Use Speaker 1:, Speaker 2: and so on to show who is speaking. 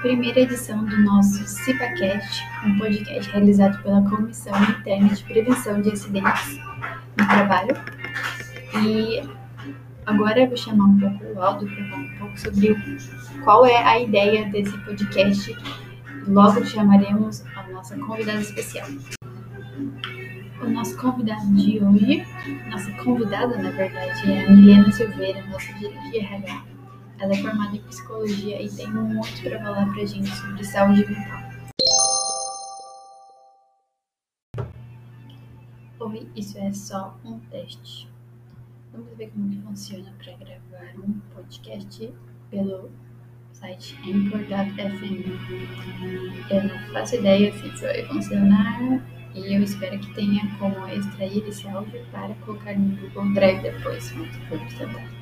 Speaker 1: primeira edição do nosso CIPACast, um podcast realizado pela Comissão Interna de Prevenção de Acidentes no Trabalho. E agora eu vou chamar um pouco o Aldo para falar um pouco sobre qual é a ideia desse podcast. Logo chamaremos a nossa convidada especial. O nosso convidado de hoje, nossa convidada, na verdade, é a Milena Silveira, nossa de RH ela é formada em psicologia e tem muito para falar pra gente sobre saúde mental. Oi, isso é só um teste. Vamos ver como que funciona para gravar um podcast pelo site anchor.fm. Eu não faço ideia se isso vai funcionar e eu espero que tenha como extrair esse áudio para colocar no Google Drive depois, quando for precisar.